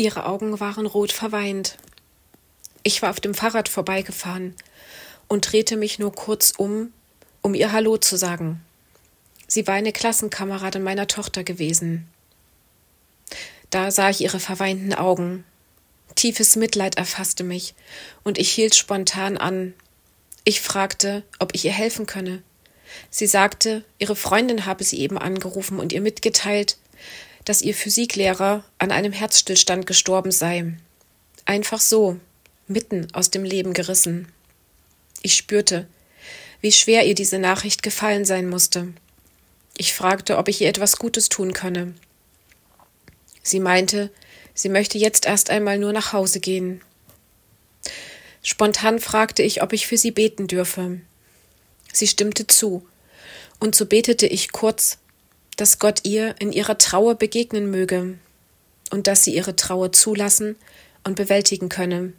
Ihre Augen waren rot verweint. Ich war auf dem Fahrrad vorbeigefahren und drehte mich nur kurz um, um ihr Hallo zu sagen. Sie war eine Klassenkameradin meiner Tochter gewesen. Da sah ich ihre verweinten Augen. Tiefes Mitleid erfasste mich, und ich hielt spontan an. Ich fragte, ob ich ihr helfen könne. Sie sagte, ihre Freundin habe sie eben angerufen und ihr mitgeteilt, dass ihr Physiklehrer an einem Herzstillstand gestorben sei. Einfach so, mitten aus dem Leben gerissen. Ich spürte, wie schwer ihr diese Nachricht gefallen sein musste. Ich fragte, ob ich ihr etwas Gutes tun könne. Sie meinte, sie möchte jetzt erst einmal nur nach Hause gehen. Spontan fragte ich, ob ich für sie beten dürfe. Sie stimmte zu, und so betete ich kurz dass Gott ihr in ihrer Trauer begegnen möge und dass sie ihre Trauer zulassen und bewältigen könne.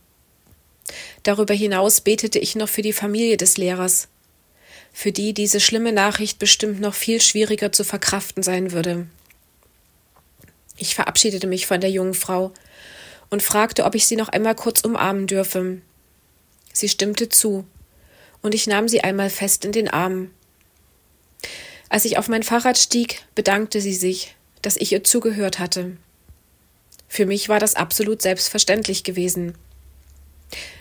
Darüber hinaus betete ich noch für die Familie des Lehrers, für die diese schlimme Nachricht bestimmt noch viel schwieriger zu verkraften sein würde. Ich verabschiedete mich von der jungen Frau und fragte, ob ich sie noch einmal kurz umarmen dürfe. Sie stimmte zu, und ich nahm sie einmal fest in den Arm. Als ich auf mein Fahrrad stieg, bedankte sie sich, dass ich ihr zugehört hatte. Für mich war das absolut selbstverständlich gewesen.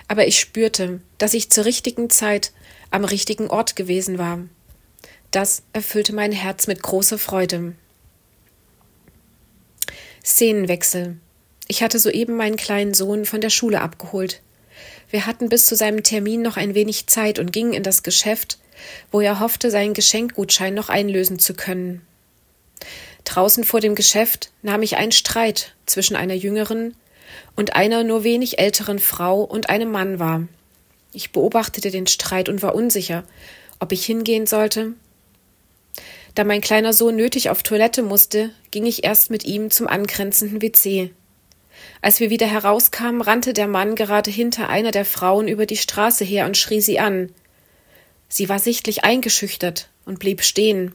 Aber ich spürte, dass ich zur richtigen Zeit am richtigen Ort gewesen war. Das erfüllte mein Herz mit großer Freude. Szenenwechsel. Ich hatte soeben meinen kleinen Sohn von der Schule abgeholt. Wir hatten bis zu seinem Termin noch ein wenig Zeit und gingen in das Geschäft, wo er hoffte, seinen Geschenkgutschein noch einlösen zu können. Draußen vor dem Geschäft nahm ich einen Streit zwischen einer jüngeren und einer nur wenig älteren Frau und einem Mann wahr. Ich beobachtete den Streit und war unsicher, ob ich hingehen sollte. Da mein kleiner Sohn nötig auf Toilette musste, ging ich erst mit ihm zum angrenzenden WC. Als wir wieder herauskamen, rannte der Mann gerade hinter einer der Frauen über die Straße her und schrie sie an. Sie war sichtlich eingeschüchtert und blieb stehen.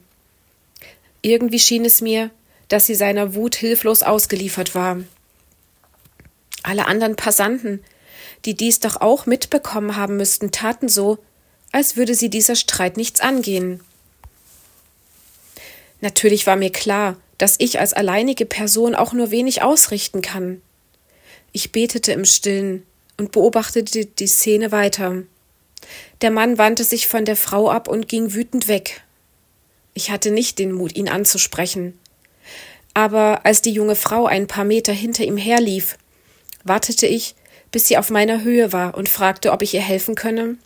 Irgendwie schien es mir, dass sie seiner Wut hilflos ausgeliefert war. Alle anderen Passanten, die dies doch auch mitbekommen haben müssten, taten so, als würde sie dieser Streit nichts angehen. Natürlich war mir klar, dass ich als alleinige Person auch nur wenig ausrichten kann. Ich betete im stillen und beobachtete die Szene weiter. Der Mann wandte sich von der Frau ab und ging wütend weg. Ich hatte nicht den Mut, ihn anzusprechen. Aber als die junge Frau ein paar Meter hinter ihm herlief, wartete ich, bis sie auf meiner Höhe war und fragte, ob ich ihr helfen könne.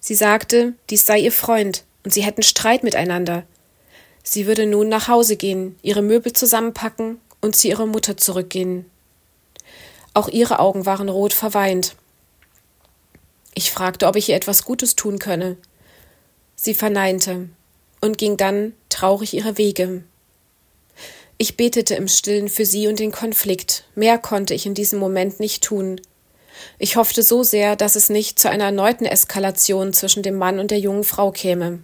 Sie sagte, dies sei ihr Freund und sie hätten Streit miteinander. Sie würde nun nach Hause gehen, ihre Möbel zusammenpacken und zu ihrer Mutter zurückgehen. Auch ihre Augen waren rot verweint. Ich fragte, ob ich ihr etwas Gutes tun könne. Sie verneinte und ging dann traurig ihre Wege. Ich betete im stillen für sie und den Konflikt. Mehr konnte ich in diesem Moment nicht tun. Ich hoffte so sehr, dass es nicht zu einer erneuten Eskalation zwischen dem Mann und der jungen Frau käme.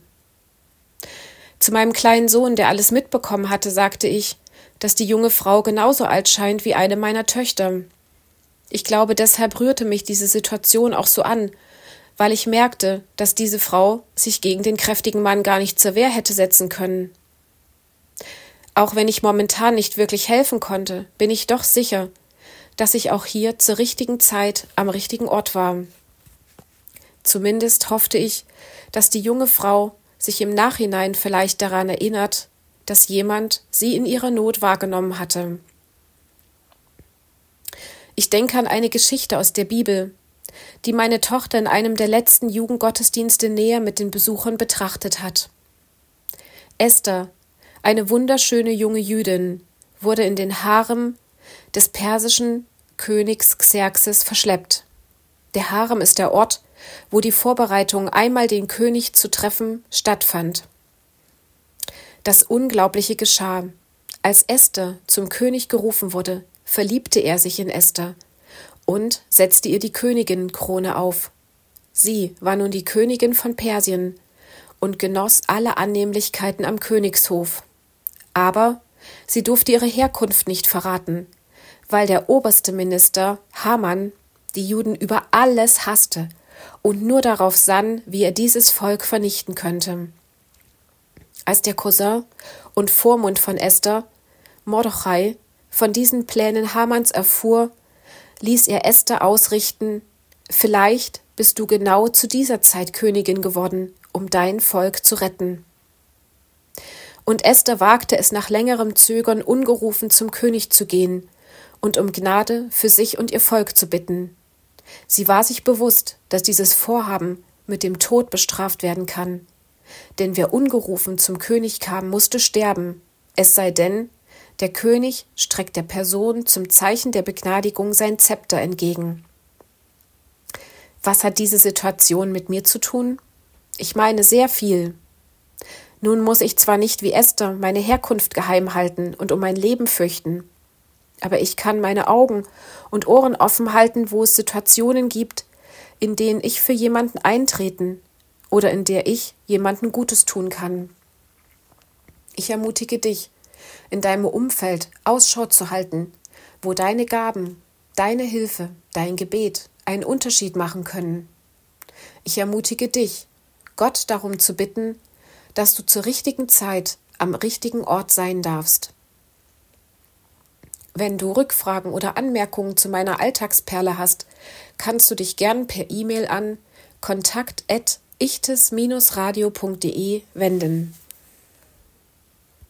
Zu meinem kleinen Sohn, der alles mitbekommen hatte, sagte ich, dass die junge Frau genauso alt scheint wie eine meiner Töchter. Ich glaube, deshalb rührte mich diese Situation auch so an, weil ich merkte, dass diese Frau sich gegen den kräftigen Mann gar nicht zur Wehr hätte setzen können. Auch wenn ich momentan nicht wirklich helfen konnte, bin ich doch sicher, dass ich auch hier zur richtigen Zeit am richtigen Ort war. Zumindest hoffte ich, dass die junge Frau sich im Nachhinein vielleicht daran erinnert, dass jemand sie in ihrer Not wahrgenommen hatte. Ich denke an eine Geschichte aus der Bibel, die meine Tochter in einem der letzten Jugendgottesdienste näher mit den Besuchern betrachtet hat. Esther, eine wunderschöne junge Jüdin, wurde in den Harem des persischen Königs Xerxes verschleppt. Der Harem ist der Ort, wo die Vorbereitung, einmal den König zu treffen, stattfand. Das Unglaubliche geschah. Als Esther zum König gerufen wurde, verliebte er sich in Esther und setzte ihr die Königinnenkrone auf. Sie war nun die Königin von Persien und genoss alle Annehmlichkeiten am Königshof. Aber sie durfte ihre Herkunft nicht verraten, weil der oberste Minister Haman die Juden über alles hasste und nur darauf sann, wie er dieses Volk vernichten könnte. Als der Cousin und Vormund von Esther, Mordechai, von diesen Plänen Hamans erfuhr, ließ er Esther ausrichten, vielleicht bist du genau zu dieser Zeit Königin geworden, um dein Volk zu retten. Und Esther wagte es nach längerem Zögern ungerufen zum König zu gehen und um Gnade für sich und ihr Volk zu bitten. Sie war sich bewusst, dass dieses Vorhaben mit dem Tod bestraft werden kann. Denn wer ungerufen zum König kam, musste sterben, es sei denn, der König streckt der Person zum Zeichen der Begnadigung sein Zepter entgegen. Was hat diese Situation mit mir zu tun? Ich meine sehr viel. Nun muss ich zwar nicht wie Esther meine Herkunft geheim halten und um mein Leben fürchten, aber ich kann meine Augen und Ohren offen halten, wo es Situationen gibt, in denen ich für jemanden eintreten oder in der ich jemanden Gutes tun kann. Ich ermutige dich, in deinem Umfeld Ausschau zu halten, wo deine Gaben, deine Hilfe, dein Gebet einen Unterschied machen können. Ich ermutige dich, Gott darum zu bitten, dass du zur richtigen Zeit am richtigen Ort sein darfst. Wenn du Rückfragen oder Anmerkungen zu meiner Alltagsperle hast, kannst du dich gern per E-Mail an kontakt@ichtes-radio.de wenden.